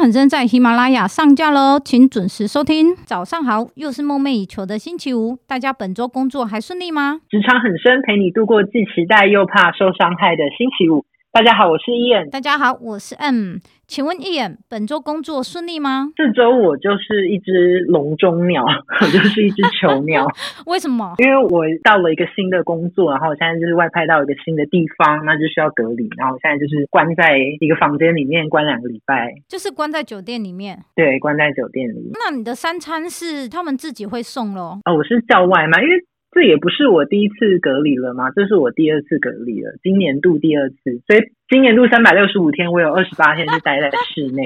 很深在喜马拉雅上架喽，请准时收听。早上好，又是梦寐以求的星期五，大家本周工作还顺利吗？职场很深，陪你度过既期待又怕受伤害的星期五。大家好，我是 Ian。大家好，我是 M。请问一眼本周工作顺利吗？这周我就是一只笼中鸟，我就是一只囚鸟。为什么？因为我到了一个新的工作，然后我现在就是外派到一个新的地方，那就需要隔离。然后我现在就是关在一个房间里面，关两个礼拜。就是关在酒店里面。对，关在酒店里。那你的三餐是他们自己会送咯？哦，我是叫外卖，因为。这也不是我第一次隔离了吗？这是我第二次隔离了，今年度第二次，所以今年度三百六十五天，我有二十八天是待在室内。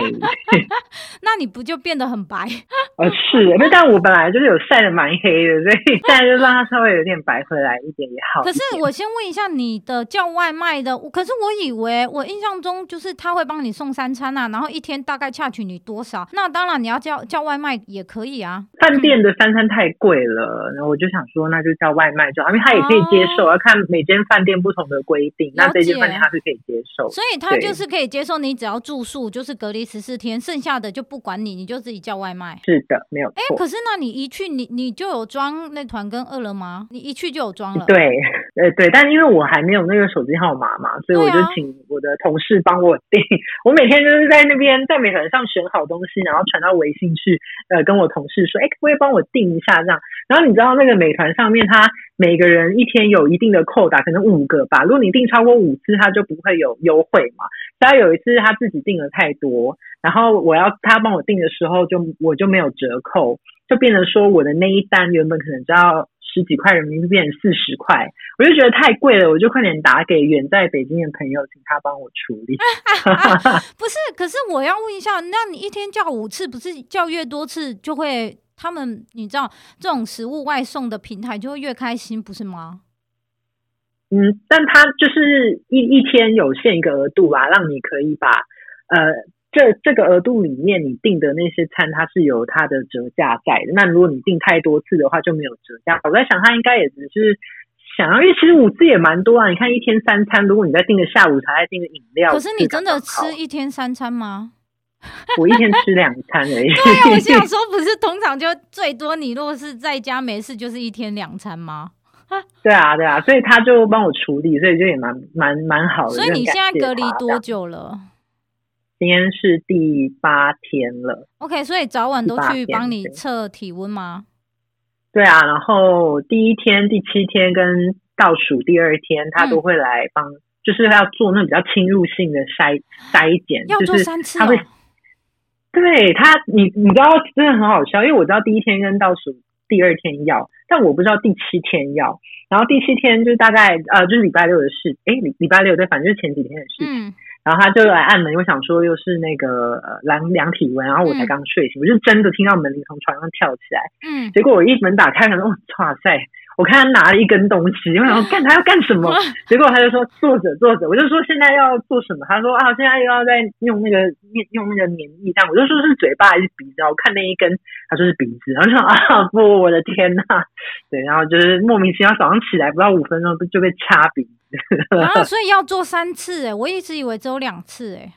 那你不就变得很白？呃，是，但我本来就是有晒的蛮黑的，所以现在就让它稍微有点白回来一点也好。可是我先问一下，你的叫外卖的，可是我以为我印象中就是他会帮你送三餐啊，然后一天大概恰取你多少？那当然你要叫叫外卖也可以啊。饭店的三餐太贵了，然后我就想说，那就。叫外卖就好，因为他也可以接受，要看每间饭店不同的规定。那这间饭店他是可以接受，所以他就是可以接受你只要住宿，就是隔离十四天，剩下的就不管你，你就自己叫外卖。是的，没有错。哎、欸，可是那你一去，你你就有装那团跟饿了吗？你一去就有装了？对，呃对，但因为我还没有那个手机号码嘛，所以我就请我的同事帮我订。啊、我每天就是在那边在美团上选好东西，然后传到微信去，呃，跟我同事说，哎、欸，可不可以帮我订一下这样？然后你知道那个美团上面。他每个人一天有一定的扣打，可能五个吧。如果你订超过五次，他就不会有优惠嘛。他有一次他自己订了太多，然后我要他帮我订的时候就，我就没有折扣，就变成说我的那一单原本可能只要十几块人民币，变成四十块，我就觉得太贵了，我就快点打给远在北京的朋友，请他帮我处理。不是，可是我要问一下，那你一天叫五次，不是叫越多次就会？他们，你知道这种食物外送的平台就会越开心，不是吗？嗯，但它就是一一天有限一个额度吧，让你可以把呃这这个额度里面你订的那些餐，它是有它的折价在的。那如果你订太多次的话，就没有折价。我在想，他应该也只是想要，因为其实五次也蛮多啊。你看一天三餐，如果你再订个下午茶，再订个饮料，可是你真的吃一天三餐吗？我一天吃两餐而已。对啊，我想 说，不是通常就最多，你如果是在家没事，就是一天两餐吗？对啊，对啊，所以他就帮我处理，所以就也蛮蛮蛮好的。所以你现在隔离多久了？今天是第八天了。OK，所以早晚都去帮你测体温吗？对啊，然后第一天、第七天跟倒数第二天，他都会来帮，嗯、就是要做那比较侵入性的筛筛检，要做三次、哦、就是他会。对他，你你知道真的很好笑，因为我知道第一天跟倒数第二天要，但我不知道第七天要。然后第七天就大概呃，就是礼拜六的事，哎礼礼拜六对，反正就是前几天的事情。嗯、然后他就来按门，我想说又是那个呃量量体温，然后我才刚睡醒，嗯、我就真的听到门铃从床上跳起来。嗯，结果我一门打开，可能哇塞！我看他拿了一根东西，我想说干他要干什么？结果他就说坐着坐着，我就说现在要做什么？他说啊，现在又要在用那个用那个粘液这样，我就说是嘴巴还是鼻子？我看那一根，他说是鼻子，然后说啊不，我的天呐，对，然后就是莫名其妙早上起来不到五分钟就被掐鼻子，然 后所以要做三次哎，我一直以为只有两次哎。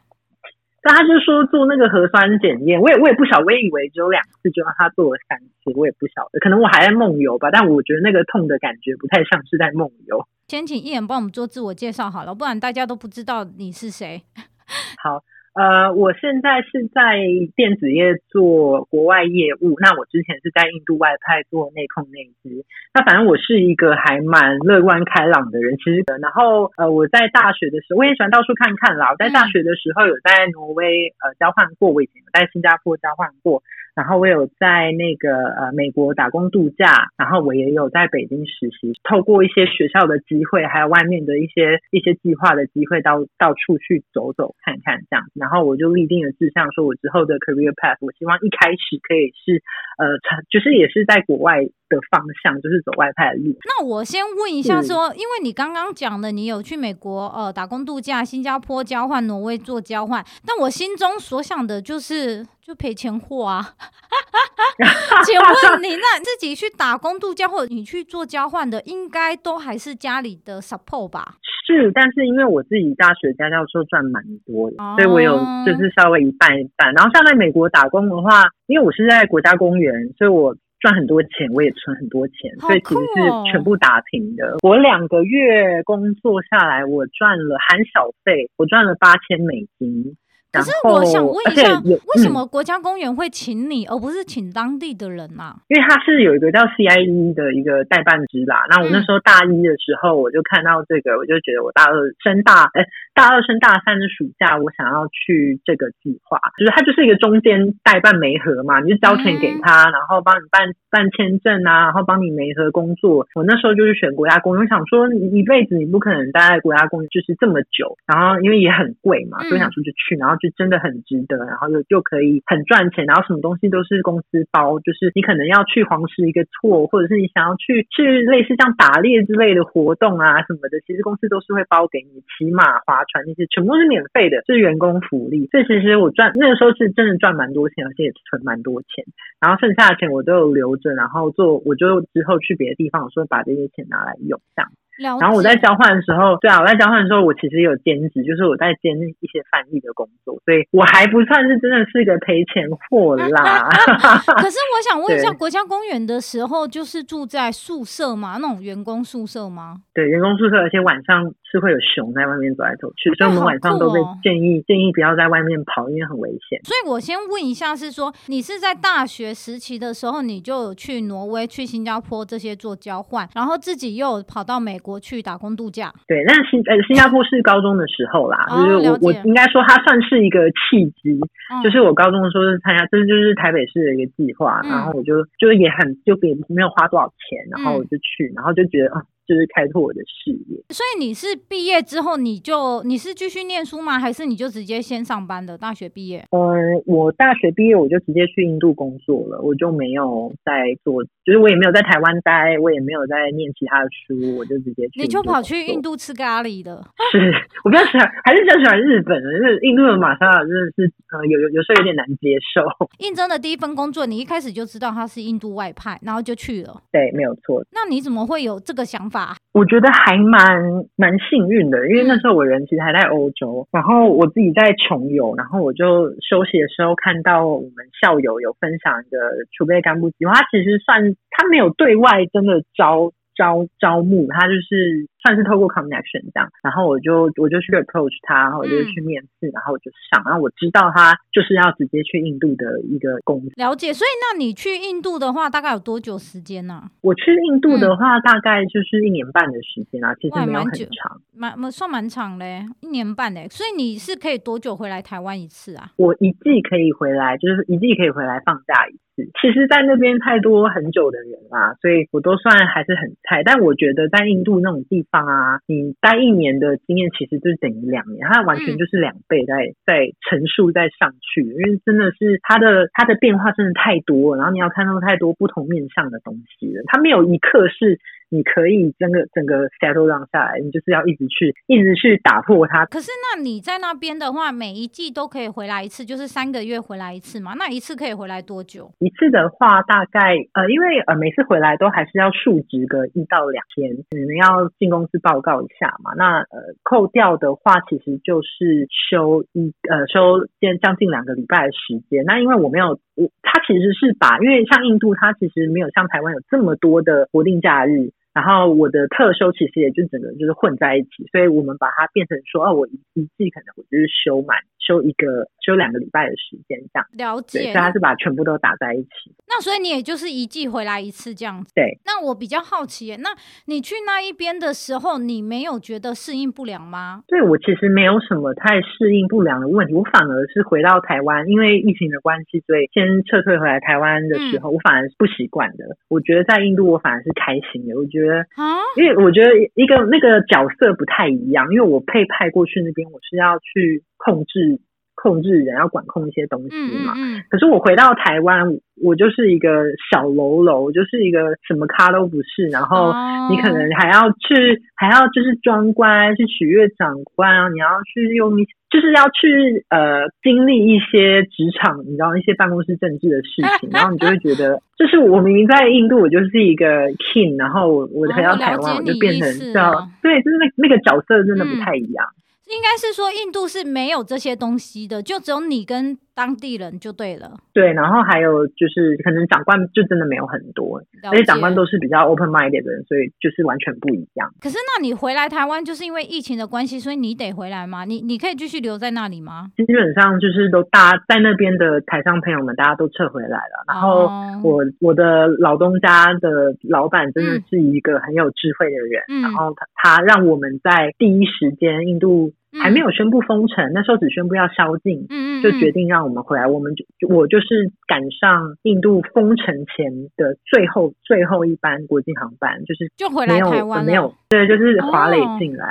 那他就说做那个核酸检验，我也我也不晓，我也以为只有两次，就让他做了三次，我也不晓得，可能我还在梦游吧。但我觉得那个痛的感觉不太像是在梦游。先请 Ian 帮我们做自我介绍好了，不然大家都不知道你是谁。好。呃，我现在是在电子业做国外业务。那我之前是在印度外派做内控内资。那反正我是一个还蛮乐观开朗的人。其实，然后呃，我在大学的时候，我也喜欢到处看看啦。我在大学的时候有在挪威呃交换过，我以前有在新加坡交换过。然后我有在那个呃美国打工度假，然后我也有在北京实习，透过一些学校的机会，还有外面的一些一些计划的机会，到到处去走走看看这样。然后我就立定了志向，说我之后的 career path，我希望一开始可以是呃，就是也是在国外的方向，就是走外派的路。那我先问一下说，说、嗯、因为你刚刚讲的，你有去美国呃打工度假，新加坡交换，挪威做交换，但我心中所想的就是。就赔钱货啊。请问 你那自己去打工度假，或者你去做交换的，应该都还是家里的 support 吧？是，但是因为我自己大学家教授赚蛮多的，哦，所以我有就是稍微一半一半。然后像在美国打工的话，因为我是在国家公园，所以我赚很多钱，我也存很多钱，哦，所以其实是全部打平的。我两个月工作下来，我赚了含小费，我赚了八千美金。可是我想问一下，为什么国家公园会请你，而不是请当地的人啊？因为他是有一个叫 CIE 的一个代办职啦。那我那时候大一的时候，我就看到这个，我就觉得我大二升大，哎，大二升大三的暑假，我想要去这个计划，就是它就是一个中间代办媒合嘛，你就交钱给他，然后帮你办办签证啊，然后帮你媒合工作。我那时候就是选国家公园，我想说你一辈子你不可能待在国家公园就是这么久，然后因为也很贵嘛，所以想说就去，然后就。真的很值得，然后又就可以很赚钱，然后什么东西都是公司包，就是你可能要去黄石一个 tour，或者是你想要去去类似像打猎之类的活动啊什么的，其实公司都是会包给你，骑马、划船那些全部是免费的，是员工福利。所以其实我赚那个时候是真的赚蛮多钱，而且也存蛮多钱，然后剩下的钱我都有留着，然后做我就之后去别的地方，我说把这些钱拿来用这样。然后我在交换的时候，对啊，我在交换的时候，我其实有兼职，就是我在兼一些翻译的工作，所以我还不算是真的是一个赔钱货啦。可是我想问一下，国家公园的时候，就是住在宿舍吗？那种员工宿舍吗？对，员工宿舍，而且晚上是会有熊在外面走来走去，所以我们晚上都被建议、哦、建议不要在外面跑，因为很危险。所以我先问一下，是说你是在大学时期的时候，你就有去挪威、去新加坡这些做交换，然后自己又跑到美国。去打工度假，对，那新呃新加坡是高中的时候啦，哦、就是我我应该说它算是一个契机，嗯、就是我高中的时候是参加，这就是台北市的一个计划，嗯、然后我就就也很就也没有花多少钱，然后我就去，然后就觉得啊。就是开拓我的事业，所以你是毕业之后你就你是继续念书吗？还是你就直接先上班的？大学毕业？呃，我大学毕业我就直接去印度工作了，我就没有在做，就是我也没有在台湾待，我也没有在念其他的书，我就直接去。你就跑去印度吃咖喱的？是我比较喜欢，还是比较喜欢日本的，就是印度的玛莎拉真的是呃有有有时候有点难接受。应征的第一份工作，你一开始就知道他是印度外派，然后就去了。对，没有错。那你怎么会有这个想法？我觉得还蛮蛮幸运的，因为那时候我人其实还在欧洲，然后我自己在穷游，然后我就休息的时候看到我们校友有分享一个储备干部计划，他其实算他没有对外真的招招招募，他就是。算是透过 connection 这样，然后我就我就去 approach 他，然后我就去面试，嗯、然后我就想，然后我知道他就是要直接去印度的一个工作。了解，所以那你去印度的话，大概有多久时间呢、啊？我去印度的话，大概就是一年半的时间啊，嗯、其实没有很长，蛮蛮算蛮长嘞，一年半嘞。所以你是可以多久回来台湾一次啊？我一季可以回来，就是一季可以回来放假一次。其实，在那边太多很久的人啦，所以我都算还是很菜。但我觉得在印度那种地方。啊，你待一年的经验其实就是等于两年，它完全就是两倍在在乘数在上去，因为真的是它的它的变化真的太多了，然后你要看到太多不同面向的东西了，它没有一刻是。你可以整个整个 settle down 下来，你就是要一直去一直去打破它。可是那你在那边的话，每一季都可以回来一次，就是三个月回来一次嘛？那一次可以回来多久？一次的话，大概呃，因为呃每次回来都还是要述职个一到两天，可能要进公司报告一下嘛。那呃扣掉的话，其实就是休一呃休将将近两个礼拜的时间。那因为我没有我，他其实是把，因为像印度，它其实没有像台湾有这么多的国定假日。然后我的特修其实也就整个就是混在一起，所以我们把它变成说，哦，我一一季可能我就是修满。休一个休两个礼拜的时间，这样了解。所以他是把全部都打在一起。那所以你也就是一季回来一次这样子。对。那我比较好奇，那你去那一边的时候，你没有觉得适应不良吗？对，我其实没有什么太适应不良的问题，我反而是回到台湾，因为疫情的关系，所以先撤退回来台湾的时候，嗯、我反而是不习惯的。我觉得在印度，我反而是开心的。我觉得啊，因为 我觉得一个那个角色不太一样，因为我配派过去那边，我是要去控制。控制人要管控一些东西嘛，嗯嗯、可是我回到台湾，我就是一个小喽啰，就是一个什么咖都不是，然后你可能还要去，还要就是装乖去取悦长官啊，你要去用一就是要去呃经历一些职场，你知道一些办公室政治的事情，然后你就会觉得，就是我明明在印度，我就是一个 king，然后我我回到台湾，我就变成这样，对，就是那那个角色真的不太一样。嗯应该是说，印度是没有这些东西的，就只有你跟当地人就对了。对，然后还有就是，可能长官就真的没有很多，而且长官都是比较 open minded 的人，所以就是完全不一样。可是，那你回来台湾，就是因为疫情的关系，所以你得回来吗？你你可以继续留在那里吗？基本上就是都大家在那边的台上朋友们，大家都撤回来了。然后我、哦、我的老东家的老板真的是一个很有智慧的人，嗯、然后他他让我们在第一时间印度。还没有宣布封城，那时候只宣布要宵禁，嗯，就决定让我们回来。我们就我就是赶上印度封城前的最后最后一班国际航班，就是就回来台湾了。没有，对，就是华磊进来。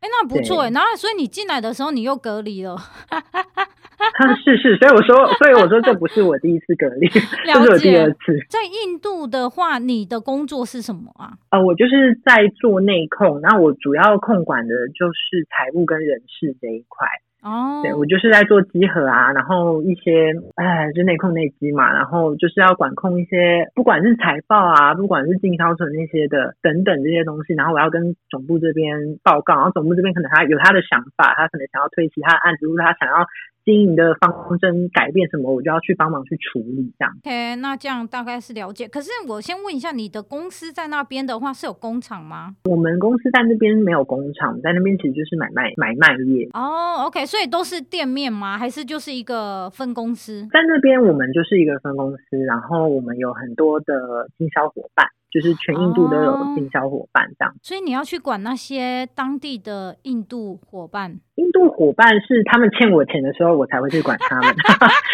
哎、哦，那不错哎。然后，所以你进来的时候，你又隔离了。是是，所以我说，所以我说，这不是我第一次隔离，这是我第二次。在印度的话，你的工作是什么啊？呃，我就是在做内控，那我主要控管的就是财务跟人事这一块。哦，对，我就是在做集合啊，然后一些哎，就内控内机嘛，然后就是要管控一些，不管是财报啊，不管是进销存那些的等等这些东西，然后我要跟总部这边报告，然后总部这边可能他有他的想法，他可能想要推其他的案子，或者他想要。经营的方针改变什么，我就要去帮忙去处理这样。OK，那这样大概是了解。可是我先问一下，你的公司在那边的话是有工厂吗？我们公司在那边没有工厂，在那边其实就是买卖买卖业。哦、oh，OK，所以都是店面吗？还是就是一个分公司？在那边我们就是一个分公司，然后我们有很多的经销伙伴。就是全印度都有经销伙伴这样。哦，所以你要去管那些当地的印度伙伴。印度伙伴是他们欠我钱的时候，我才会去管他们。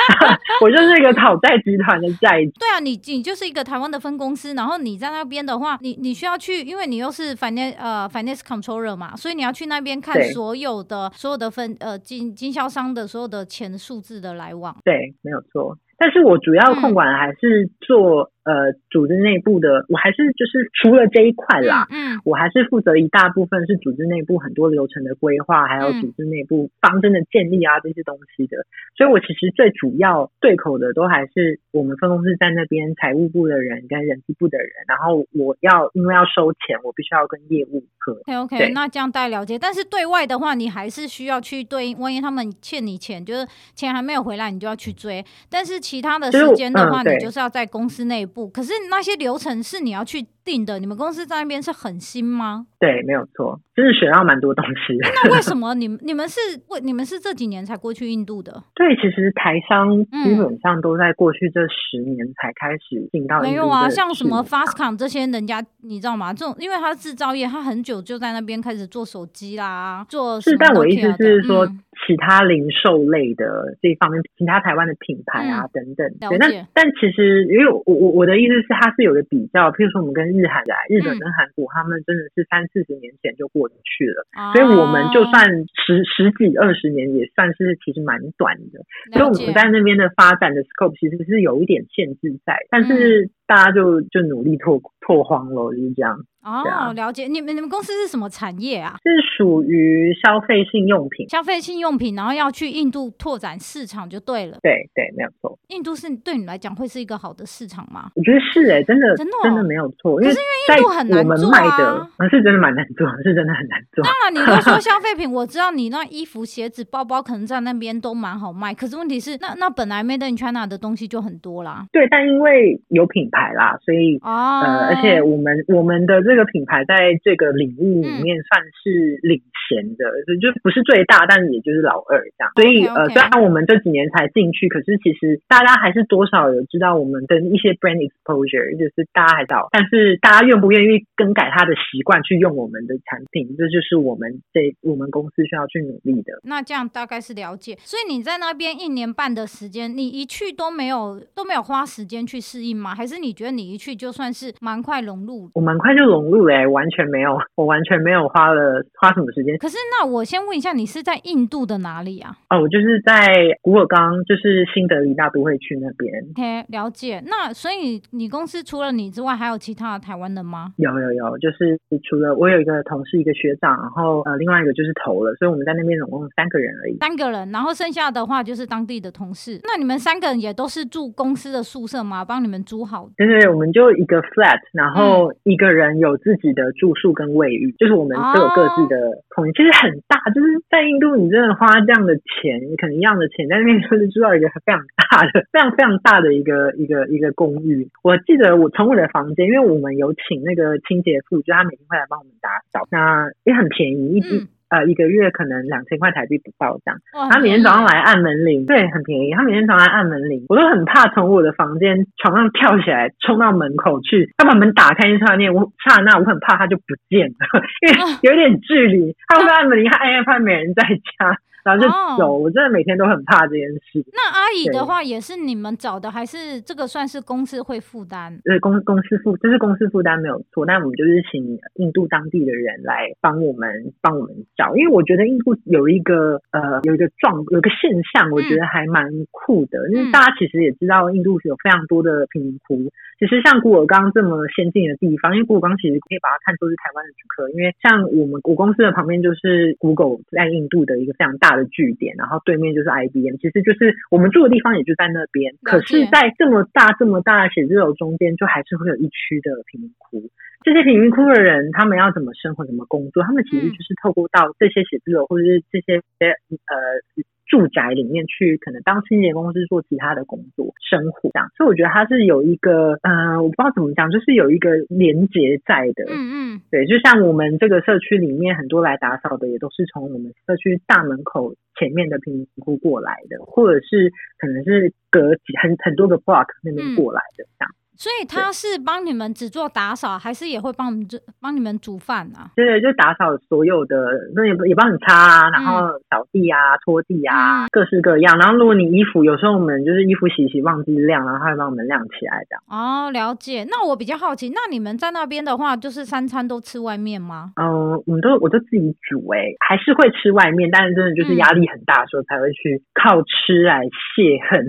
我就是一个讨债集团的债主。对啊，你你就是一个台湾的分公司，然后你在那边的话，你你需要去，因为你又是 finance 呃 finance controller 嘛，所以你要去那边看所有的所有的分呃经经销商的所有的钱数字的来往。对，没有错。但是我主要控管的还是做、嗯、呃组织内部的，我还是就是除了这一块啦，嗯，我还是负责一大部分是组织内部很多流程的规划，还有组织内部方针的建立啊这些东西的。所以我其实最主要对口的都还是我们分公司在那边财务部的人跟人事部的人，然后我要因为要收钱，我必须要跟业务合。OK OK，那这样大概了解。但是对外的话，你还是需要去对应，万一他们欠你钱，就是钱还没有回来，你就要去追。但是其他的时间的话，你就是要在公司内部。可是那些流程是你要去定的。你们公司在那边是很新吗？对，没有错，就是学到蛮多东西。那为什么 你们你们是为你们是这几年才过去印度的？对，其实台商基本上都在过去这十年才开始进到。没有啊，像什么 Foxconn 这些人家，你知道吗？这种因为他制造业，他很久就在那边开始做手机啦，做是。但我意思是说。嗯其他零售类的这一方面，其他台湾的品牌啊、嗯、等等，对，但但其实因为我我我的意思是，它是有个比较，譬如说我们跟日韩来，日本跟韩国，他们真的是三四十年前就过去了，嗯、所以我们就算十十几二十年，也算是其实蛮短的。所以我们在那边的发展的 scope 其实是有一点限制在，但是大家就就努力拓拓荒了，就是这样。哦，了解。你们你们公司是什么产业啊？是属于消费性用品。消费性用品，然后要去印度拓展市场就对了。对对，没有错。印度是对你来讲会是一个好的市场吗？我觉得是哎、欸，真的真的、哦、真的没有错。可是因为印度很难做啊，是真的蛮难做，是真的很难做。当然，你都说消费品，我知道你那衣服、鞋子、包包可能在那边都蛮好卖。可是问题是，那那本来 Made in China 的东西就很多啦。对，但因为有品牌啦，所以、哦、呃，而且我们我们的这个品牌在这个领域里面算是领先的，嗯、就不是最大，但是也就是老二这样。所以.呃，虽然我们这几年才进去，可是其实大家还是多少有知道我们的一些 brand exposure，就是大家还知道，但是大家愿不愿意更改他的习惯去用我们的产品，这就是我们这我们公司需要去努力的。那这样大概是了解。所以你在那边一年半的时间，你一去都没有都没有花时间去适应吗？还是你你觉得你一去就算是蛮快融入？我蛮快就融入嘞，完全没有，我完全没有花了花什么时间。可是那我先问一下，你是在印度的哪里啊？哦，我就是在古尔冈，就是新德里大都会区那边。OK，了解。那所以你公司除了你之外，还有其他的台湾人吗？有有有，就是除了我有一个同事，一个学长，然后呃，另外一个就是投了，所以我们在那边总共三个人而已。三个人，然后剩下的话就是当地的同事。那你们三个人也都是住公司的宿舍吗？帮你们租好？对对对，我们就一个 flat，然后一个人有自己的住宿跟卫浴，嗯、就是我们都有各自的空间，哦、其实很大。就是在印度，你真的花这样的钱，你可能一样的钱，在那边就是住到一个非常大的、非常非常大的一个一个一个公寓。我记得我从我的房间，因为我们有请那个清洁妇，就他每天会来帮我们打扫，那也很便宜，一直。嗯呃，一个月可能两千块台币不到这样。他每天早上来按门铃，对，很便宜。他每天早上来按门铃，我都很怕从我的房间床上跳起来冲到门口去。他把门打开一刹那，我刹那我很怕他就不见了，因为有点距离。他会按门铃，他按一按，没人在家。然后就走，哦、我真的每天都很怕这件事。那阿姨的话也是你们找的，还是这个算是公司会负担？对，公公司负，这是公司负担没有错。那我们就是请印度当地的人来帮我们帮我们找，因为我觉得印度有一个呃有一个状有一个现象，我觉得还蛮酷的。嗯、因为大家其实也知道，印度是有非常多的贫民窟。其实像古尔冈这么先进的地方，因为古尔冈其实可以把它看作是台湾的旅客，因为像我们我公司的旁边就是 Google 在印度的一个非常大的据点，然后对面就是 IBM，其实就是我们住的地方也就在那边。可是，在这么大这么大的写字楼中间，就还是会有一区的贫民窟。这些贫民窟的人，他们要怎么生活，怎么工作？他们其实就是透过到这些写字楼或者是这些呃。住宅里面去，可能当清洁工，是做其他的工作，生活这样，所以我觉得它是有一个，嗯、呃，我不知道怎么讲，就是有一个连接在的，嗯嗯，对，就像我们这个社区里面很多来打扫的，也都是从我们社区大门口前面的贫民窟过来的，或者是可能是隔几很很多个 block 那边过来的这样。所以他是帮你们只做打扫，还是也会帮我们帮你们煮饭啊？对对，就打扫所有的，那也也帮你擦啊，然后扫地啊、拖地啊，嗯、各式各样。然后如果你衣服有时候我们就是衣服洗洗忘记晾，然后他会帮我们晾起来这样。哦，了解。那我比较好奇，那你们在那边的话，就是三餐都吃外面吗？嗯，我们都我都自己煮哎、欸，还是会吃外面，但是真的就是压力很大的时候才会去靠吃来泄恨。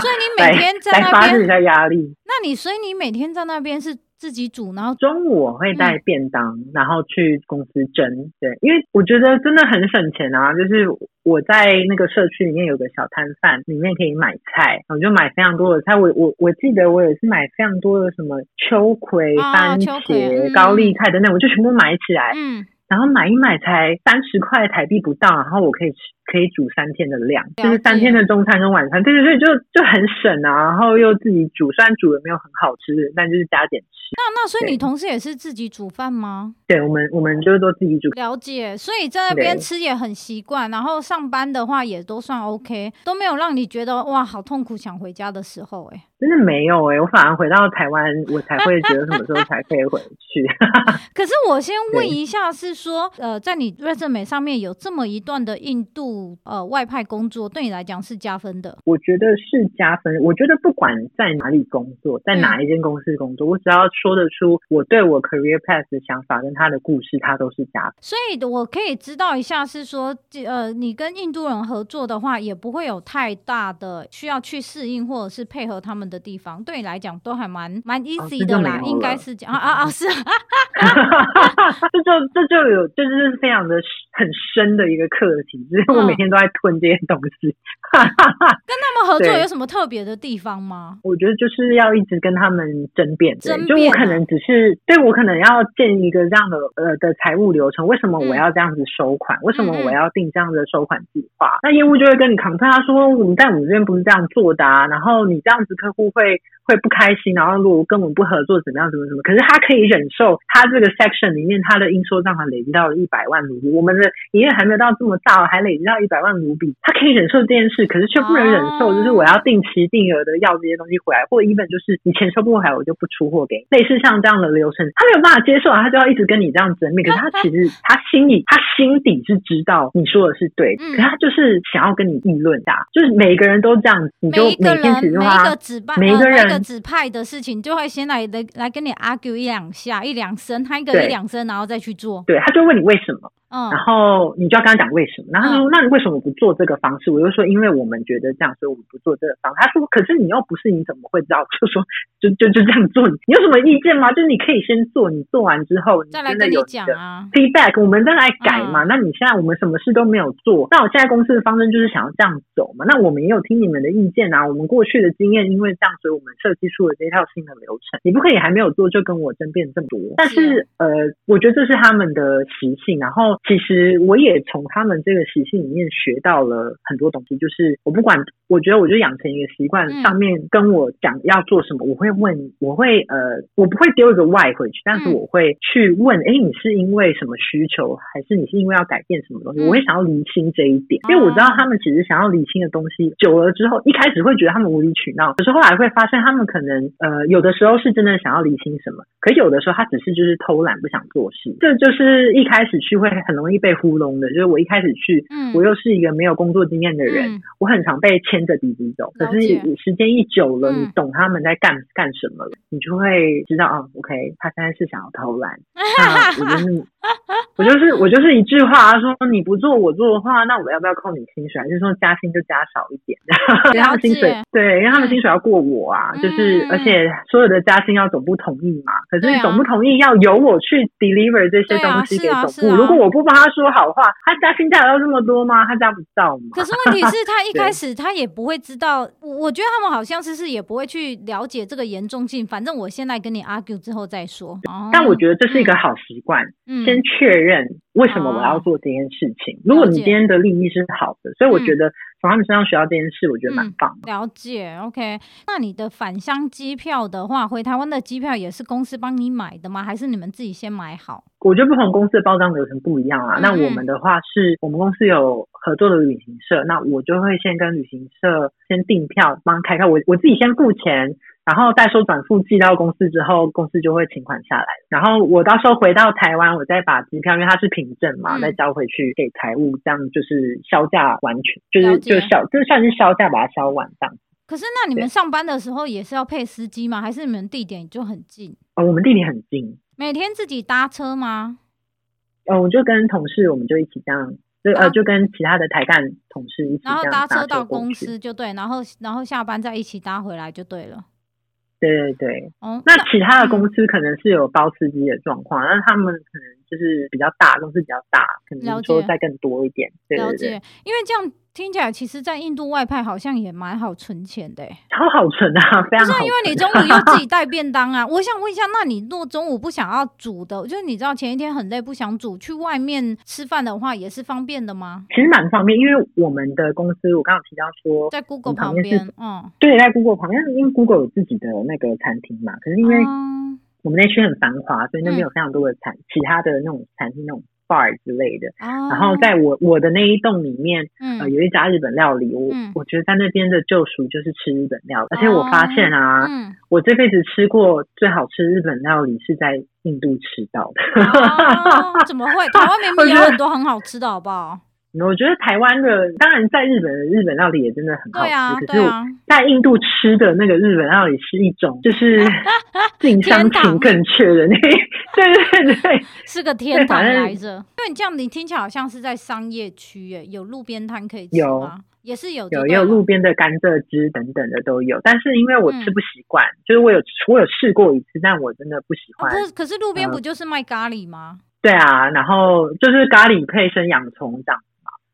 所以你每 天在那边发泄一下压力。那你所以你每天在那边是自己煮，然后中午我会带便当，嗯、然后去公司蒸。对，因为我觉得真的很省钱啊。就是我在那个社区里面有个小摊贩，里面可以买菜，我就买非常多的菜。我我我记得我也是买非常多的什么秋葵、哦、番茄、嗯、高丽菜等等，我就全部买起来。嗯。然后买一买才三十块台币不到，然后我可以吃，可以煮三天的量，就是三天的中餐跟晚餐，对对对，就就很省啊。然后又自己煮，虽然煮的没有很好吃，但就是加点吃。那那所以你同事也是自己煮饭吗？对，我们我们就是都自己煮。了解，所以在那边吃也很习惯，然后上班的话也都算 OK，都没有让你觉得哇好痛苦想回家的时候哎。真的没有哎、欸，我反而回到台湾，我才会觉得什么时候才可以回去。可是我先问一下，是说呃，在你 resume 上面有这么一段的印度呃外派工作，对你来讲是加分的？我觉得是加分。我觉得不管在哪里工作，在哪一间公司工作，嗯、我只要说得出我对我 career path 的想法跟他的故事，他都是加分。所以我可以知道一下，是说呃，你跟印度人合作的话，也不会有太大的需要去适应或者是配合他们的地方对你来讲都还蛮蛮 easy 的啦，应该是讲啊啊啊是，这就这就有就是非常的很深的一个课题，就是我每天都在吞这些东西。哈哈哈们合作有什么特别的地方吗？我觉得就是要一直跟他们争辩，争辩就我可能只是对我可能要建一个这样的呃的财务流程，为什么我要这样子收款？为什么我要定这样的收款计划？那业务就会跟你 complain，他说我们在我们这边不是这样做的啊，然后你这样子客户会。会不开心，然后如果跟我们不合作，怎么样，怎么怎么？可是他可以忍受，他这个 section 里面他的应收账款累积到了一百万卢比，我们的营业还没有到这么大，还累积到一百万卢比，他可以忍受这件事，可是却不能忍受，就是我要定期定额的要这些东西回来，或者 even 就是你钱收不回来，我就不出货给你。类似像这样的流程，他没有办法接受啊，他就要一直跟你这样争辩。可是他其实 他心里他心底是知道你说的是对，可是他就是想要跟你议论的，就是每个人都这样，你就每天只用他每一个人每个指派的事情，就会先来来来跟你 argue 一两下一两声，他一个一两声，然后再去做。对，他就问你为什么。嗯，然后你就要跟他讲为什么，然后他说，那你为什么不做这个方式？我就说，因为我们觉得这样，所以我们不做这个方式。他说，可是你又不是，你怎么会知道？就说，就就就这样做，你有什么意见吗？就是你可以先做，你做完之后，你真的有讲啊，feedback，我们再来改嘛。那你现在我们什么事都没有做，那我现在公司的方针就是想要这样走嘛。那我们也有听你们的意见啊，我们过去的经验，因为这样，所以我们设计出了这套新的流程。你不可以还没有做就跟我争辩这么多。但是呃，我觉得这是他们的习性。然后其实我。也从他们这个习性里面学到了很多东西，就是我不管，我觉得我就养成一个习惯，上面跟我讲要做什么，我会问，我会呃，我不会丢一个 why 回去，但是我会去问，哎，你是因为什么需求，还是你是因为要改变什么东西？我会想要厘清这一点，因为我知道他们其实想要厘清的东西，久了之后，一开始会觉得他们无理取闹，可是后来会发现他们可能呃，有的时候是真的想要厘清什么，可有的时候他只是就是偷懒不想做事，这就是一开始去会很容易被糊弄的。就是我一开始去，嗯，我又是一个没有工作经验的人，嗯，我很常被牵着鼻子走。可是时间一久了，嗯，你懂他们在干干什么了，你就会知道啊，OK，他现在是想要偷懒。那我就是，我就是我就是一句话，他说你不做我做的话，那我要不要扣你薪水？还是说加薪就加少一点？因为他们薪水对，因为他们薪水要过我啊，嗯，就是而且所有的加薪要总部同意嘛。可是总部同意要由我去 deliver 这些东西给总部，如果我不帮他说好话。他加薪加得到这么多吗？他加不到吗？可是问题是，他一开始他也不会知道。我我觉得他们好像是是也不会去了解这个严重性。反正我现在跟你 argue 之后再说。但我觉得这是一个好习惯，嗯，先确认为什么我要做这件事情。嗯，如果你今天的利益是好的，所以我觉得。从他们身上学到这件事，我觉得蛮棒的。嗯。了解，OK。那你的返乡机票的话，回台湾的机票也是公司帮你买的吗？还是你们自己先买好？我觉得不同公司的报账流程不一样啊。嗯、那我们的话是我们公司有合作的旅行社，那我就会先跟旅行社先订票，帮开票，我我自己先付钱。然后代收转付寄到公司之后，公司就会请款下来。然后我到时候回到台湾，我再把机票，因为它是凭证嘛，嗯、再交回去给财务，这样就是销价完全就是就销，就算是销价把它销完这样。可是那你们上班的时候也是要配司机吗？还是你们地点就很近？哦，我们地点很近。每天自己搭车吗？哦，我就跟同事，我们就一起这样，就、啊、呃，就跟其他的台干同事一起然后搭车到公司就对，然后然后下班再一起搭回来就对了。对对对，哦，那其他的公司可能是有包司机的状况，那、嗯、他们可能就是比较大，公司比较大，可能说再更多一点。对对对，了解，因为这样。听起来，其实，在印度外派好像也蛮好存钱的，超好存啊，非常好。不是因为你中午又自己带便当啊？我想问一下，那你如果中午不想要煮的，就是你知道前一天很累不想煮，去外面吃饭的话，也是方便的吗？其实蛮方便，因为我们的公司，我刚刚提到说，在 Google 旁边，嗯，对，在 Google 旁边，因为 Google 有自己的那个餐厅嘛。可是因为我们那区很繁华，所以那边有非常多的餐，嗯、其他的那种餐厅那种。Bar 之类的，然后在我我的那一栋里面，嗯、呃，有一家日本料理，我、嗯、我觉得在那边的救赎就是吃日本料理，而且我发现啊，嗯、我这辈子吃过最好吃日本料理是在印度吃到的。哦、怎么会？台湾明明 有很多很好吃的，好不好？我觉得台湾的，当然在日本的日本料理也真的很好吃。啊、可是在印度吃的那个日本料理是一种，就是 近乡情更怯的那，对对对，是个天堂来着。因为你这样，你听起来好像是在商业区耶，有路边摊可以吃吗？有也是有，有也有路边的甘蔗汁等等的都有。但是因为我吃不习惯，嗯、就是我有我有试过一次，但我真的不喜欢。可是可是路边不就是卖咖喱吗？嗯、对啊，然后就是咖喱配生洋葱这样。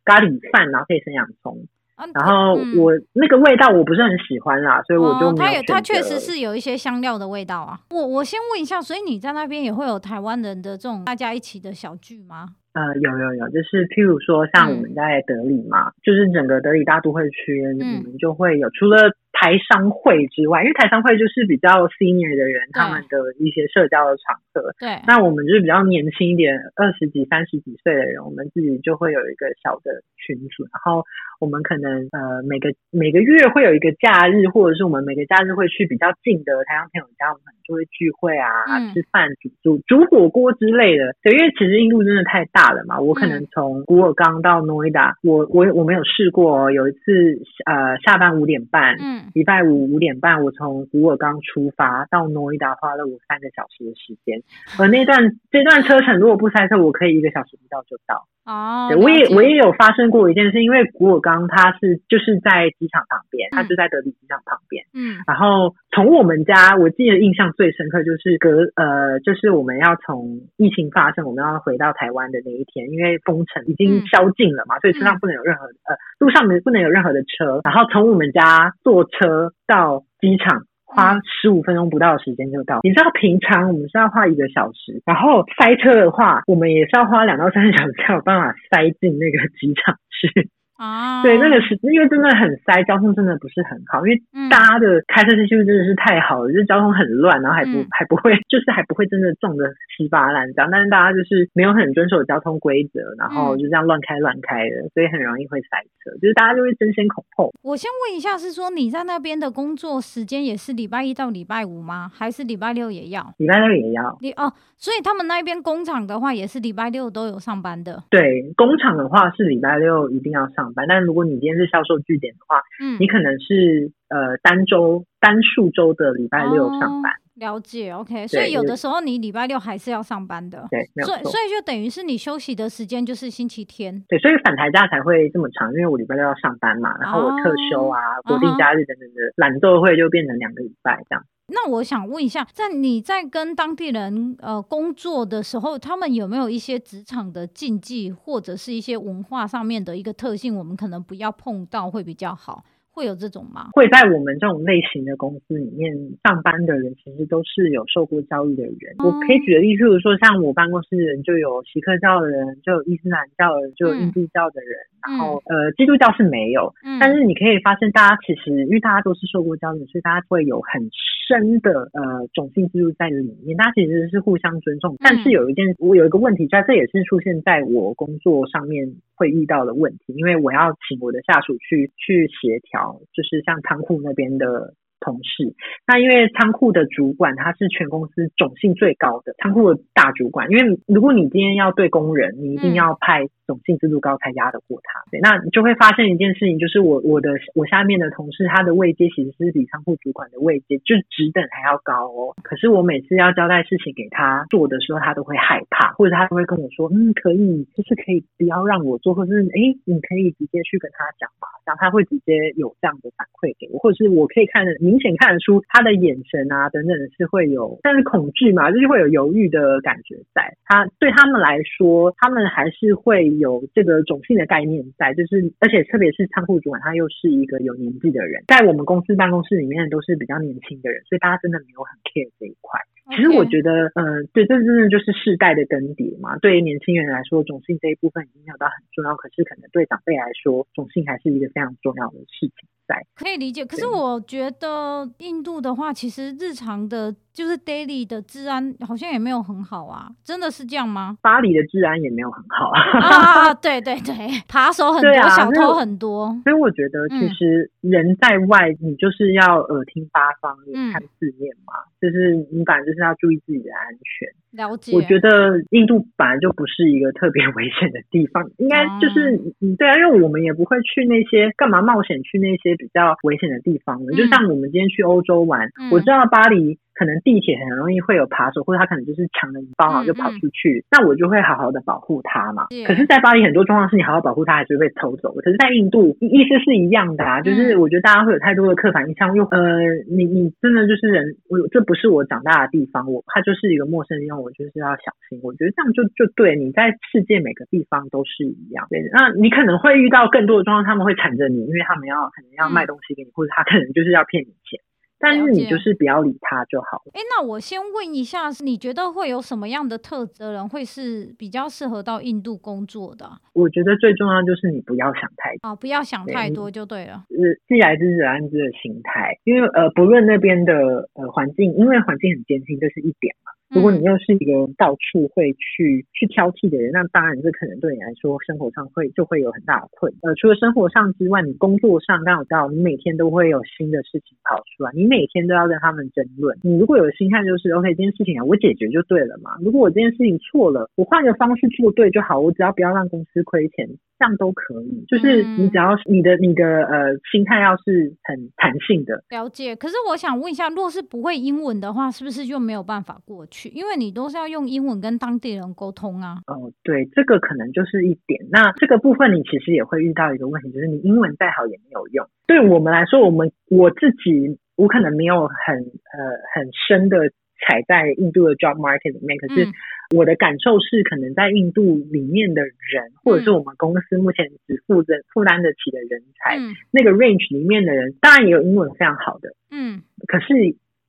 咖喱饭，然后配生洋葱，啊、然后我、嗯、那个味道我不是很喜欢啦，所以我就没有、哦、它也它确实是有一些香料的味道啊。我我先问一下，所以你在那边也会有台湾人的这种大家一起的小聚吗？呃，有有有，就是譬如说像我们在德里嘛，嗯、就是整个德里大都会区，我们就会有除了台商会之外，因为台商会就是比较 senior 的人，他们的一些社交的场合。对，那我们就是比较年轻一点，二十几、三十几岁的人，我们自己就会有一个小的群组，然后我们可能呃每个每个月会有一个假日，或者是我们每个假日会去比较近的台商朋友家，我们就会聚会啊，嗯、吃饭、煮煮煮火锅之类的。对，因为其实印度真的太大了嘛，我可能从古尔冈到诺伊达，我我我没有试过，有一次呃下班五点半，嗯，礼拜五五点半，我从古尔冈出发到诺伊达，花了我三个小时的时间，而那段 这段车程如果不塞车，我可以一个小时不到就到。哦，对，我也我也有发生过一件事，因为古尔冈它是就是在机场旁边，它就在德里机场旁边。嗯，然后从我们家，我记得印象最深刻就是隔呃，就是我们要从疫情发生，我们要回到台湾的那一天，因为封城已经宵禁了嘛，所以车上不能有任何呃，路上面不能有任何的车。然后从我们家坐车到机场。花十五分钟不到的时间就到。你知道平常我们是要花一个小时，然后塞车的话，我们也是要花两到三个小时才有办法塞进那个机场去。啊，对，那个是因为真的很塞，交通真的不是很好，因为大家的开车技术真的是太好了，就是交通很乱，然后还不、嗯、还不会，就是还不会真的撞的稀巴烂这样，但是大家就是没有很遵守交通规则，然后就这样乱开乱开的，所以很容易会塞车，就是大家就会争先恐后。我先问一下，是说你在那边的工作时间也是礼拜一到礼拜五吗？还是礼拜六也要？礼拜六也要。你哦，所以他们那边工厂的话也是礼拜六都有上班的。对，工厂的话是礼拜六一定要上班，但如果你今天是销售据点的话，嗯，你可能是呃单周单数周的礼拜六上班。哦、了解，OK。所以有的时候你礼拜六还是要上班的。对，没有。所以所以就等于是你休息的时间就是星期天。对，所以反台假才会这么长，因为我礼拜六要上班嘛，然后我特休啊、国定假日等等的懒惰会就变成两个礼拜这样。那我想问一下，在你在跟当地人呃工作的时候，他们有没有一些职场的禁忌，或者是一些文化上面的一个特性，我们可能不要碰到会比较好？会有这种吗？会在我们这种类型的公司里面上班的人，其实都是有受过教育的人。嗯、我可以举个例子，譬如说，像我办公室的人就有锡克教的人，就有伊斯兰教的人，就有印度教的人，嗯、然后呃，基督教是没有。嗯、但是你可以发现，大家其实因为大家都是受过教育，所以大家会有很深的呃种姓制度在里面。大家其实是互相尊重。嗯、但是有一件，我有一个问题，在这也是出现在我工作上面会遇到的问题，因为我要请我的下属去去协调。就是像仓库那边的同事，那因为仓库的主管他是全公司种性最高的仓库的大主管，因为如果你今天要对工人，你一定要派。种性制度高才压得过他，对，那你就会发现一件事情，就是我我的我下面的同事，他的位阶其实是比仓库主管的位阶就是职等还要高哦。可是我每次要交代事情给他做的时候，他都会害怕，或者他都会跟我说，嗯，可以，就是可以不要让我做，或者是哎，你可以直接去跟他讲嘛，然后他会直接有这样的反馈给我，或者是我可以看明显看得出他的眼神啊等等是会有，但是恐惧嘛，就是会有犹豫的感觉在。他对他们来说，他们还是会。有这个种姓的概念在，就是而且特别是仓库主管，他又是一个有年纪的人，在我们公司办公室里面都是比较年轻的人，所以大家真的没有很 care 这一块。其实我觉得，嗯、呃，对，这真的就是世代的更迭嘛。对于年轻人来说，种姓这一部分已经没有到很重要，可是可能对长辈来说，种姓还是一个非常重要的事情。在。可以理解，可是我觉得印度的话，其实日常的，就是 daily 的治安好像也没有很好啊，真的是这样吗？巴黎的治安也没有很好啊，啊对对对，扒手很多，啊、小偷很多，所以我觉得其实人在外，你就是要耳听八方，眼看四面嘛，嗯、就是你反正就是要注意自己的安全。了解，我觉得印度本来就不是一个特别危险的地方，应该就是嗯，对啊，因为我们也不会去那些干嘛冒险去那些比较危险的地方。嗯、就像我们今天去欧洲玩，嗯、我知道巴黎。可能地铁很容易会有扒手，或者他可能就是抢了你包，然后就跑出去。嗯嗯，那我就会好好的保护他嘛。是可是，在巴黎很多状况是你好好保护他，还是会偷走。可是，在印度意思是一样的啊，就是我觉得大家会有太多的刻板印象，又呃，你你真的就是人，我这不是我长大的地方，我他就是一个陌生地方，我就是要小心。我觉得这样就就对，你在世界每个地方都是一样。对，那你可能会遇到更多的状况，他们会缠着你，因为他们要可能要卖东西给你，嗯、或者他可能就是要骗你钱。但是你就是不要理他就好了。哎，那我先问一下，你觉得会有什么样的特质的人会是比较适合到印度工作的？我觉得最重要就是你不要想太多，哦，不要想太多就对了。是既来之则安之的心态，因为呃，不论那边的呃环境，因为环境很艰辛，这是一点嘛。如果你又是一个到处会去去挑剔的人，那当然这可能对你来说生活上会就会有很大的困。呃，除了生活上之外，你工作上刚好到你每天都会有新的事情跑出来，你每天都要跟他们争论。你如果有心态就是 OK，这件事情啊，我解决就对了嘛。如果我这件事情错了，我换个方式做对就好，我只要不要让公司亏钱。这样都可以，就是你只要你的你的呃心态要是很弹性的。了解。可是我想问一下，若是不会英文的话，是不是就没有办法过去？因为你都是要用英文跟当地人沟通啊。哦，对，这个可能就是一点。那这个部分你其实也会遇到一个问题，就是你英文再好也没有用。对我们来说，我们我自己我可能没有很呃很深的。踩在印度的 job market 里面，可是我的感受是，可能在印度里面的人，或者是我们公司目前只负责负担得起的人才，嗯、那个 range 里面的人，当然也有英文非常好的，嗯，可是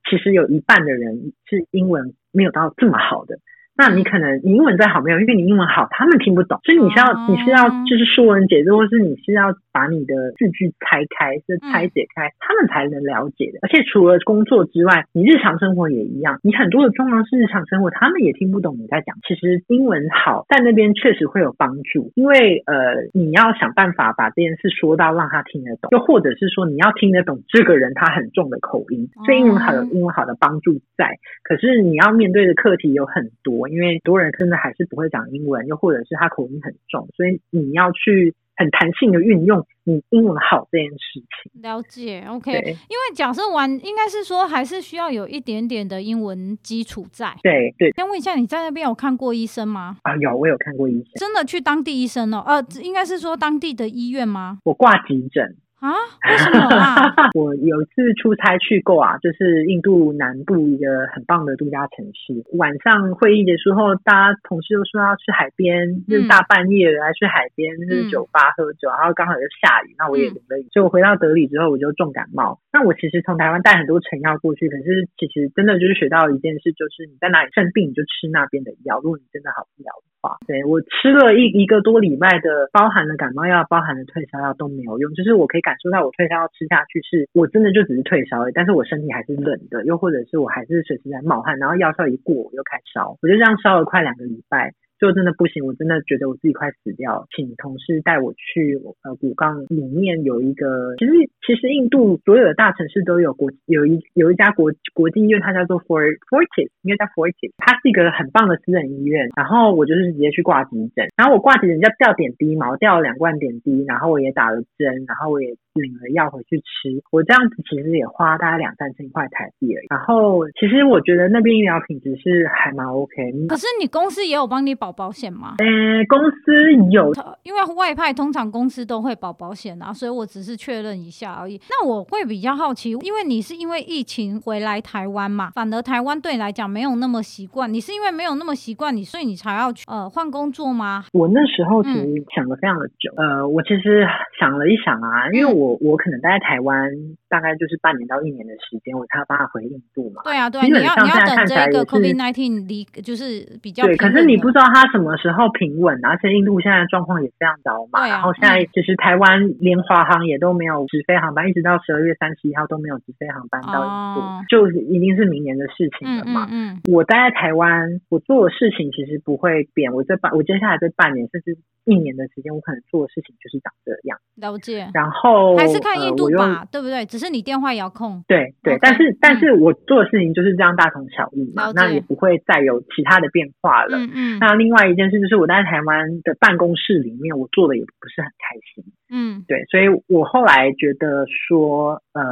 其实有一半的人是英文没有到这么好的。那你可能你英文再好没有，因为你英文好，他们听不懂，所以你是要你是要就是说文解字，或是你是要把你的字句拆开，就拆解开，他们才能了解的。而且除了工作之外，你日常生活也一样，你很多的重要是日常生活，他们也听不懂你在讲。其实英文好在那边确实会有帮助，因为呃你要想办法把这件事说到让他听得懂，又或者是说你要听得懂这个人他很重的口音，所以英文好有英文好的帮助在。可是你要面对的课题有很多。因为很多人真的还是不会讲英文，又或者是他口音很重，所以你要去很弹性的运用你英文好这件事情。了解，OK。因为假设完，应该是说还是需要有一点点的英文基础在。对对。先问一下，你在那边有看过医生吗？啊，有，我有看过医生。真的去当地医生哦？呃，应该是说当地的医院吗？我挂急诊。啊？为什么啊？我有一次出差去过啊，就是印度南部一个很棒的度假城市。晚上会议结束后，大家同事都说要去海边，嗯、就是大半夜来去海边，就是酒吧喝酒，嗯、然后刚好又下雨，那我也淋了雨。所以我回到德里之后，我就重感冒。那我其实从台湾带很多成药过去，可是其实真的就是学到一件事，就是你在哪里生病，你就吃那边的药。如果你真的好不了的话，对，我吃了一一个多礼拜的，包含了感冒药、包含了退烧药都没有用，就是我可以。感受到我退烧要吃下去是，我真的就只是退烧而已，但是我身体还是冷的，又或者是我还是随时在冒汗，然后药效一过我又开烧，我就这样烧了快两个礼拜。就真的不行，我真的觉得我自己快死掉，请同事带我去呃古冈里面有一个，其实其实印度所有的大城市都有国有一有一家国国际医院，它叫做 Fort Fortis，应该叫 Fortis，它是一个很棒的私人医院。然后我就是直接去挂急诊，然后我挂急诊叫吊点滴嘛，我吊了两罐点滴，然后我也打了针，然后我也领了药回去吃。我这样子其实也花大概两三千块台币而已。然后其实我觉得那边医疗品质是还蛮 OK。可是你公司也有帮你保保保险吗？呃，公司有，因为外派通常公司都会保保险啊，所以我只是确认一下而已。那我会比较好奇，因为你是因为疫情回来台湾嘛，反而台湾对你来讲没有那么习惯。你是因为没有那么习惯你，所以你才要去呃换工作吗？我那时候其实想的非常的久，嗯、呃，我其实想了一想啊，因为我我可能待在台湾大概就是半年到一年的时间，我才要办法回印度嘛。对啊，对啊，你要你要等这个 COVID nineteen 离就是比较对，可是你不知道他什么时候平稳，而且印度现在状况也非常糟嘛。啊、然后现在其实台湾连华航也都没有直飞航班，一直到十二月三十一号都没有直飞航班到印度，哦、就一定是明年的事情了嘛。嗯，嗯，嗯，我待在台湾，我做的事情其实不会变。我这半，我接下来这半年甚至一年的时间，我可能做的事情就是长这样。了解。然后还是看印度吧，呃、对不对？只是你电话遥控。对对，Okay, 但是、嗯、但是我做的事情就是这样大同小异嘛，那也不会再有其他的变化了。嗯嗯。那另外一件事就是我在台湾的办公室里面，我做的也不是很开心。嗯，对，所以我后来觉得说，呃，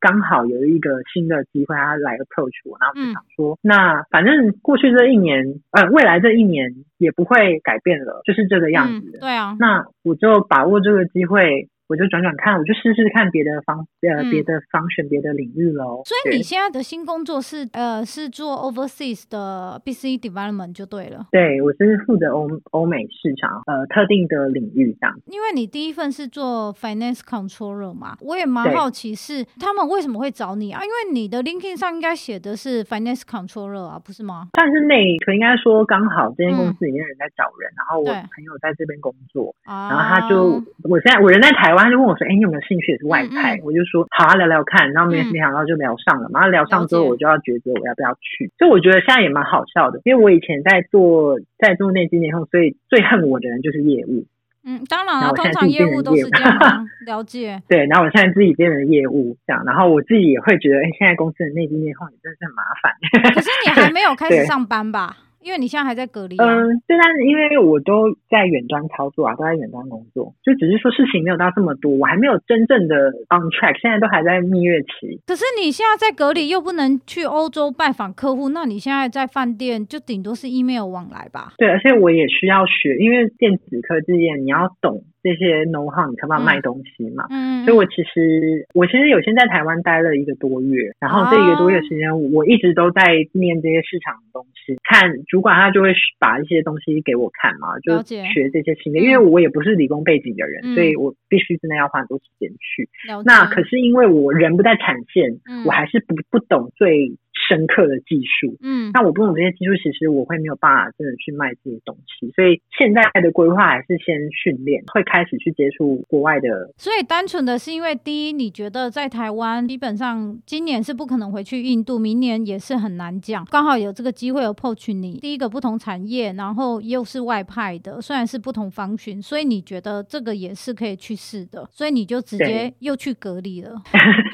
刚好有一个新的机会，他来 approach 我，然后我就想说，嗯、那反正过去这一年，呃，未来这一年也不会改变了，就是这个样子。嗯、对啊，那我就把握这个机会。我就转转看，我就试试看别的方呃别的方选别的领域喽。所以你现在的新工作是呃是做 overseas 的 business development 就对了。对，我是负责欧欧美市场呃特定的领域这样。因为你第一份是做 finance controller 嘛，我也蛮好奇是他们为什么会找你啊？因为你的 LinkedIn 上应该写的是 finance controller 啊，不是吗？但是那可应该说刚好这间公司里面人在找人，嗯、然后我朋友在这边工作，然后他就我现在我人在台湾。他就问我说：“哎、欸，你有没有兴趣也是外派？”嗯嗯，我就说：“好啊，聊聊看。”然后没没想到就聊上了嘛。然后聊上之后，我就要抉择我要不要去。所以我觉得现在也蛮好笑的，因为我以前在做在做内经内控，所以最恨我的人就是业务。嗯，当然了，通常业务都是这样。了解。对，然后我现在自己变成业务这样，然后我自己也会觉得，哎、欸，现在公司的内地内控也真的是很麻烦。可是你还没有开始 上班吧？因为你现在还在隔离，啊，嗯，对，但是因为我都在远端操作啊，都在远端工作，就只是说事情没有到这么多，我还没有真正的 on track，现在都还在蜜月期。可是你现在在隔离，又不能去欧洲拜访客户，那你现在在饭店就顶多是 email 往来吧？对，而且我也需要学，因为电子科技业你要懂。这些 know how 你才办法卖东西嘛，嗯，所以我其实我其实有先在台湾待了一个多月，然后这一个多月时间，我一直都在念这些市场的东西，看主管他就会把一些东西给我看嘛，就学这些新的，因为我也不是理工背景的人，所以我必须真的要花很多时间去。那可是因为我人不在产线，我还是不不懂最。深刻的技术，嗯，那我不懂这些技术，其实我会没有办法真的去卖这些东西，所以现在的规划还是先训练，会开始去接触国外的。所以单纯的是因为第一，你觉得在台湾基本上今年是不可能回去印度，明年也是很难讲，刚好有这个机会 approach 你。第一个不同产业，然后又是外派的，虽然是不同方群，所以你觉得这个也是可以去试的，所以你就直接又去隔离了。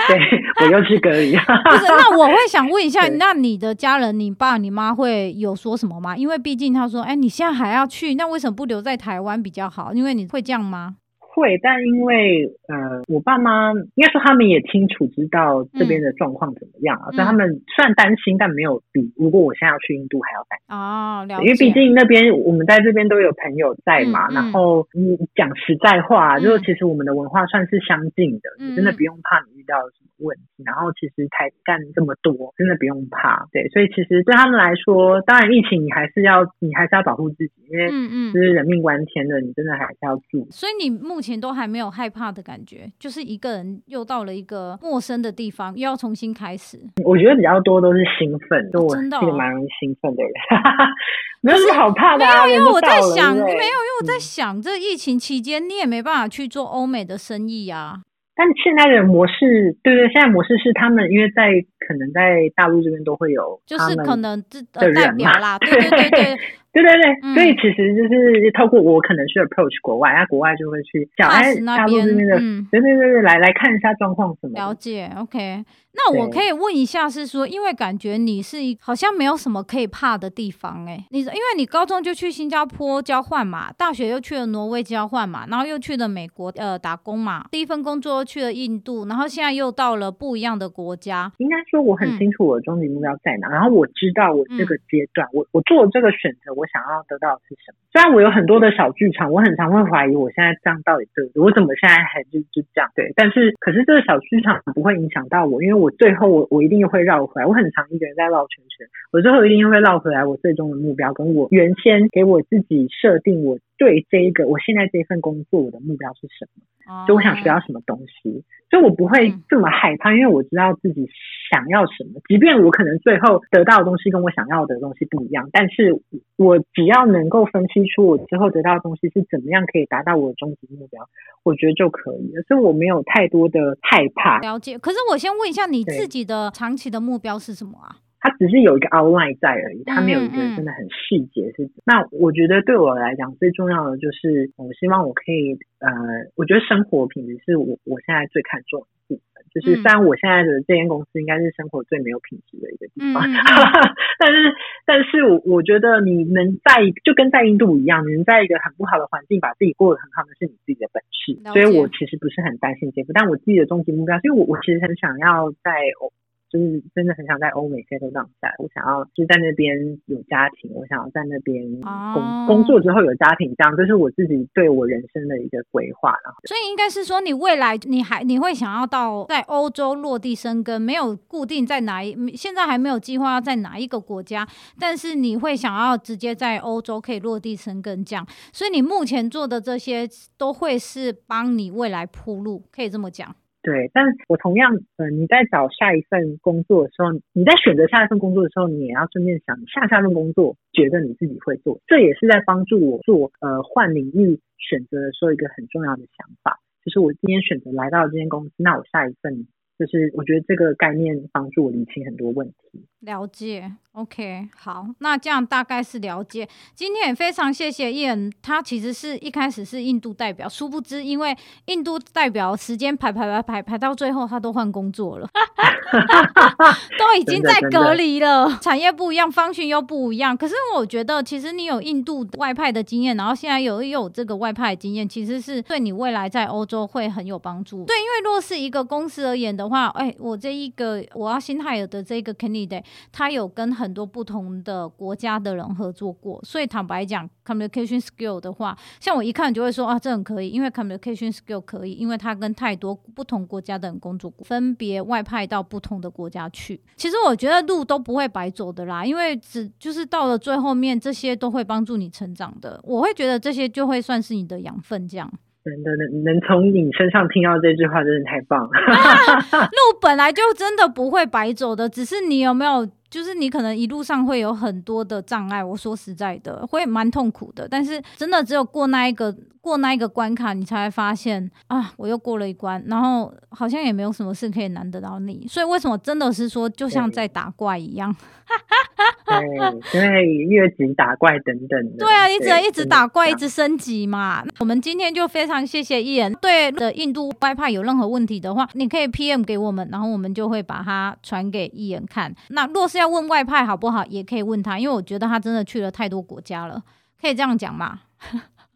对，我又去隔离。不是，那我会想问一下。那你的家人，你爸、你妈会有说什么吗？因为毕竟他说，哎，你现在还要去，那为什么不留在台湾比较好？因为你会这样吗？会，但因为呃，我爸妈应该说他们也清楚知道这边的状况怎么样啊，嗯、所以他们虽然担心，但没有比如果我现在要去印度还要担心哦。了解。因为毕竟那边我们在这边都有朋友在嘛，嗯、然后你讲实在话，嗯、就是其实我们的文化算是相近的，真的不用怕你遇到什么问题。然后其实才干这么多，真的不用怕。对，所以其实对他们来说，当然疫情你还是要你还是要保护自己，因为嗯嗯，就是人命关天的，你真的还是要注意。所以你目前都还没有害怕的感觉，就是一个人又到了一个陌生的地方，又要重新开始。我觉得比较多都是兴奋，就我真的蛮容易兴奋的人，没有什么好怕的。没有，因为我在想，没有，因为我在想，这疫情期间你也没办法去做欧美的生意啊。但现在的模式，对对，现在模式是他们因为在可能在大陆这边都会有，就是可能这代表啦，对对对对。对对 对，嗯、所以其实就是透过我可能去 approach 国外，那国外就会去讲哎，大陆这边的，嗯、对对对对，来来看一下状况什么。了解，OK。那我可以问一下，是说，因为感觉你是一好像没有什么可以怕的地方哎，你因为你高中就去新加坡交换嘛，大学又去了挪威交换嘛，然后又去了美国呃打工嘛，第一份工作又去了印度，然后现在又到了不一样的国家。应该说我很清楚我的终极目标在哪，嗯、然后我知道我这个阶段，嗯、我我做这个选择，我想要得到的是什么。虽然我有很多的小剧场，我很常会怀疑我现在这样到底对不对，我怎么现在还就就这样对？但是可是这个小剧场不会影响到我，因为我最后我我一定会绕回来。我很常一个人在绕圈圈，我最后一定会绕回来。我最终的目标跟我原先给我自己设定，我对这一个我现在这份工作我的目标是什么？就我想学到什么东西，所以我不会这么害怕，因为我知道自己想要什么。即便我可能最后得到的东西跟我想要的东西不一样，但是我只要能够分析出我之后得到的东西是怎么样可以达到我的终极目标，我觉得就可以了。所以我没有太多的害怕。了解。可是我先问一下，你自己的长期的目标是什么啊？它只是有一个 outline 在而已，它没有一个真的很细节是。嗯嗯，那我觉得对我来讲最重要的就是，我希望我可以呃，我觉得生活品质是我我现在最看重的部分。就是虽然我现在的这间公司应该是生活最没有品质的一个地方，但是但是我我觉得你能在就跟在印度一样，你能在一个很不好的环境把自己过得很好，那是你自己的本事。所以我其实不是很担心这个，但我自己的终极目标，所以我我其实很想要在就是真的很想在欧美 settle down 下来，我想要就是在那边有家庭，我想要在那边工、oh. 工作之后有家庭，这样这是我自己对我人生的一个规划。然后，所以应该是说，你未来你还你会想要到在欧洲落地生根，没有固定在哪一，现在还没有计划要在哪一个国家，但是你会想要直接在欧洲可以落地生根这样。所以你目前做的这些都会是帮你未来铺路，可以这么讲。对，但我同样，呃，你在找下一份工作的时候，你在选择下一份工作的时候，你也要顺便想下下份工作，觉得你自己会做，这也是在帮助我做呃换领域选择的时候一个很重要的想法，就是我今天选择来到这间公司，那我下一份。就是我觉得这个概念帮助我理清很多问题。了解，OK，好，那这样大概是了解。今天也非常谢谢 Ian，他其实是一开始是印度代表，殊不知因为印度代表时间排排排排排到最后，他都换工作了，都已经在隔离了。产业不一样，方训又不一样。可是我觉得，其实你有印度外派的经验，然后现在有又有这个外派的经验，其实是对你未来在欧洲会很有帮助。对，因为若是一个公司而言的。的话，哎、我这一个我要新泰尔的这个 candidate，他有跟很多不同的国家的人合作过，所以坦白讲，communication skill 的话，像我一看就会说啊，这很可以，因为 communication skill 可以，因为他跟太多不同国家的人工作过，分别外派到不同的国家去。其实我觉得路都不会白走的啦，因为只就是到了最后面，这些都会帮助你成长的。我会觉得这些就会算是你的养分，这样。真的能能从你身上听到这句话，真的太棒了。路本来就真的不会白走的，只是你有没有，就是你可能一路上会有很多的障碍。我说实在的，会蛮痛苦的。但是真的只有过那一个过那一个关卡，你才会发现啊，我又过了一关，然后好像也没有什么事可以难得到你。所以为什么真的是说，就像在打怪一样。对，因为越级打怪等等的。对啊，你只能一直打怪，一直升级嘛。我们今天就非常谢谢 Ian。对的，印度外派有任何问题的话，你可以 PM 给我们，然后我们就会把它传给 Ian 看。那若是要问外派好不好，也可以问他，因为我觉得他真的去了太多国家了，可以这样讲吗？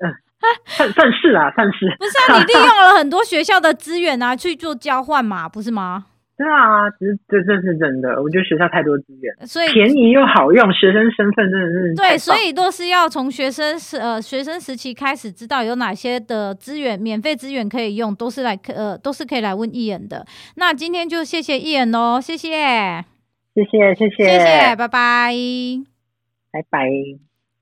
嗯，算算是啊，算是。不是啊，你利用了很多学校的资源啊，去做交换嘛，不是吗？对啊，这这这是真的。我觉得学校太多资源，所以便宜又好用，学生身份真的是对。所以都是要从学生时呃学生时期开始，知道有哪些的资源，免费资源可以用，都是来呃都是可以来问 Ian 的。那今天就谢谢 Ian 哦，谢谢，谢谢谢谢谢谢，拜拜，拜拜。